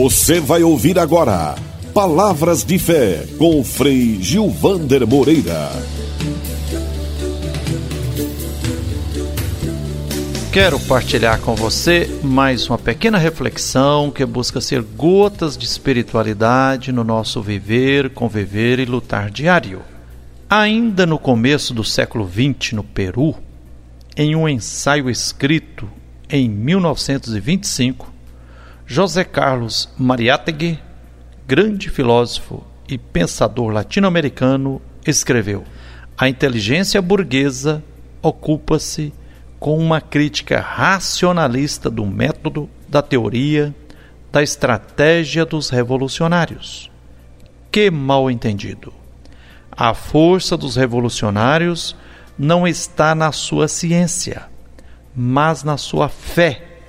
Você vai ouvir agora Palavras de Fé com Frei Gilvander Moreira. Quero partilhar com você mais uma pequena reflexão que busca ser gotas de espiritualidade no nosso viver, conviver e lutar diário. Ainda no começo do século XX, no Peru, em um ensaio escrito em 1925, José Carlos Mariátegui, grande filósofo e pensador latino-americano, escreveu: A inteligência burguesa ocupa-se com uma crítica racionalista do método, da teoria, da estratégia dos revolucionários. Que mal entendido! A força dos revolucionários não está na sua ciência, mas na sua fé,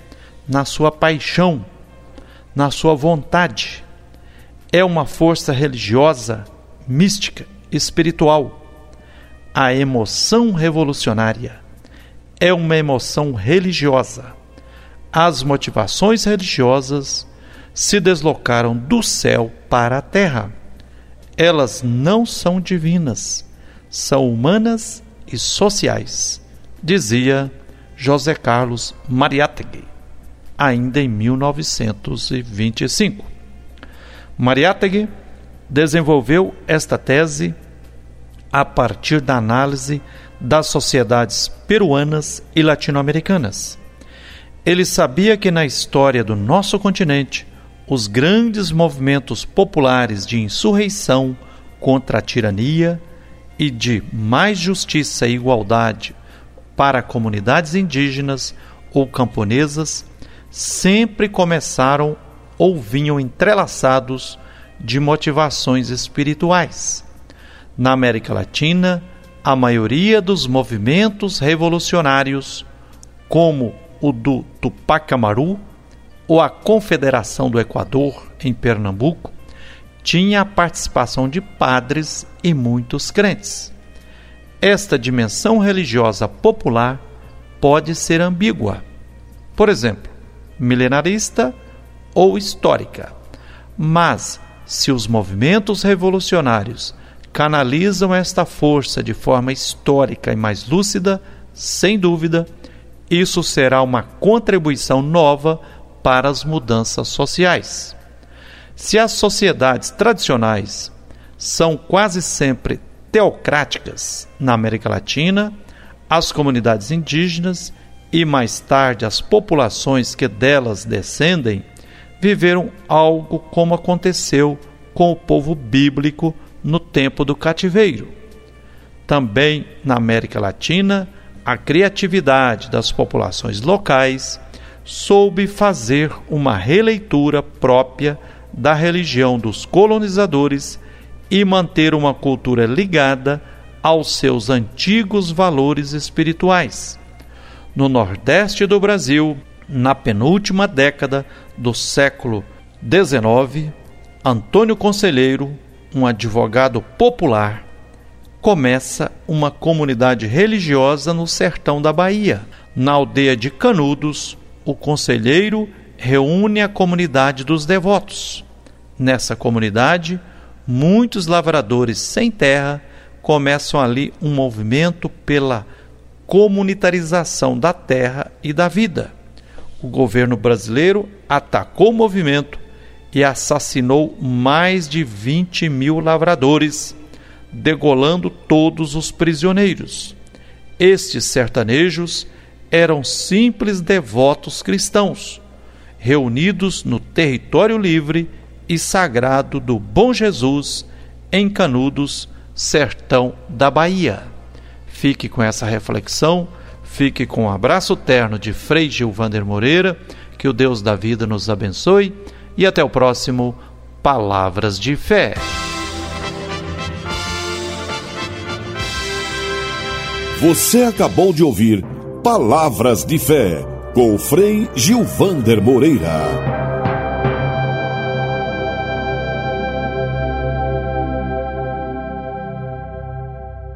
na sua paixão na sua vontade. É uma força religiosa, mística, espiritual. A emoção revolucionária é uma emoção religiosa. As motivações religiosas se deslocaram do céu para a terra. Elas não são divinas, são humanas e sociais, dizia José Carlos Mariátegui ainda em 1925. Mariátegui desenvolveu esta tese a partir da análise das sociedades peruanas e latino-americanas. Ele sabia que na história do nosso continente, os grandes movimentos populares de insurreição contra a tirania e de mais justiça e igualdade para comunidades indígenas ou camponesas sempre começaram ou vinham entrelaçados de motivações espirituais. Na América Latina, a maioria dos movimentos revolucionários, como o do Tupac Amaru ou a Confederação do Equador em Pernambuco, tinha a participação de padres e muitos crentes. Esta dimensão religiosa popular pode ser ambígua. Por exemplo, milenarista ou histórica. Mas, se os movimentos revolucionários canalizam esta força de forma histórica e mais lúcida, sem dúvida, isso será uma contribuição nova para as mudanças sociais. Se as sociedades tradicionais são quase sempre teocráticas na América Latina, as comunidades indígenas e mais tarde as populações que delas descendem viveram algo como aconteceu com o povo bíblico no tempo do cativeiro. Também na América Latina, a criatividade das populações locais soube fazer uma releitura própria da religião dos colonizadores e manter uma cultura ligada aos seus antigos valores espirituais no nordeste do Brasil, na penúltima década do século XIX, Antônio Conselheiro, um advogado popular, começa uma comunidade religiosa no sertão da Bahia. Na aldeia de Canudos, o conselheiro reúne a comunidade dos devotos. Nessa comunidade, muitos lavradores sem terra começam ali um movimento pela comunitarização da terra e da vida. O governo brasileiro atacou o movimento e assassinou mais de 20 mil lavradores, degolando todos os prisioneiros. Estes sertanejos eram simples devotos cristãos, reunidos no território livre e sagrado do Bom Jesus, em Canudos, sertão da Bahia. Fique com essa reflexão, fique com um abraço terno de Frei Gilvander Moreira, que o Deus da vida nos abençoe e até o próximo Palavras de Fé. Você acabou de ouvir Palavras de Fé com o Frei Gilvander Moreira.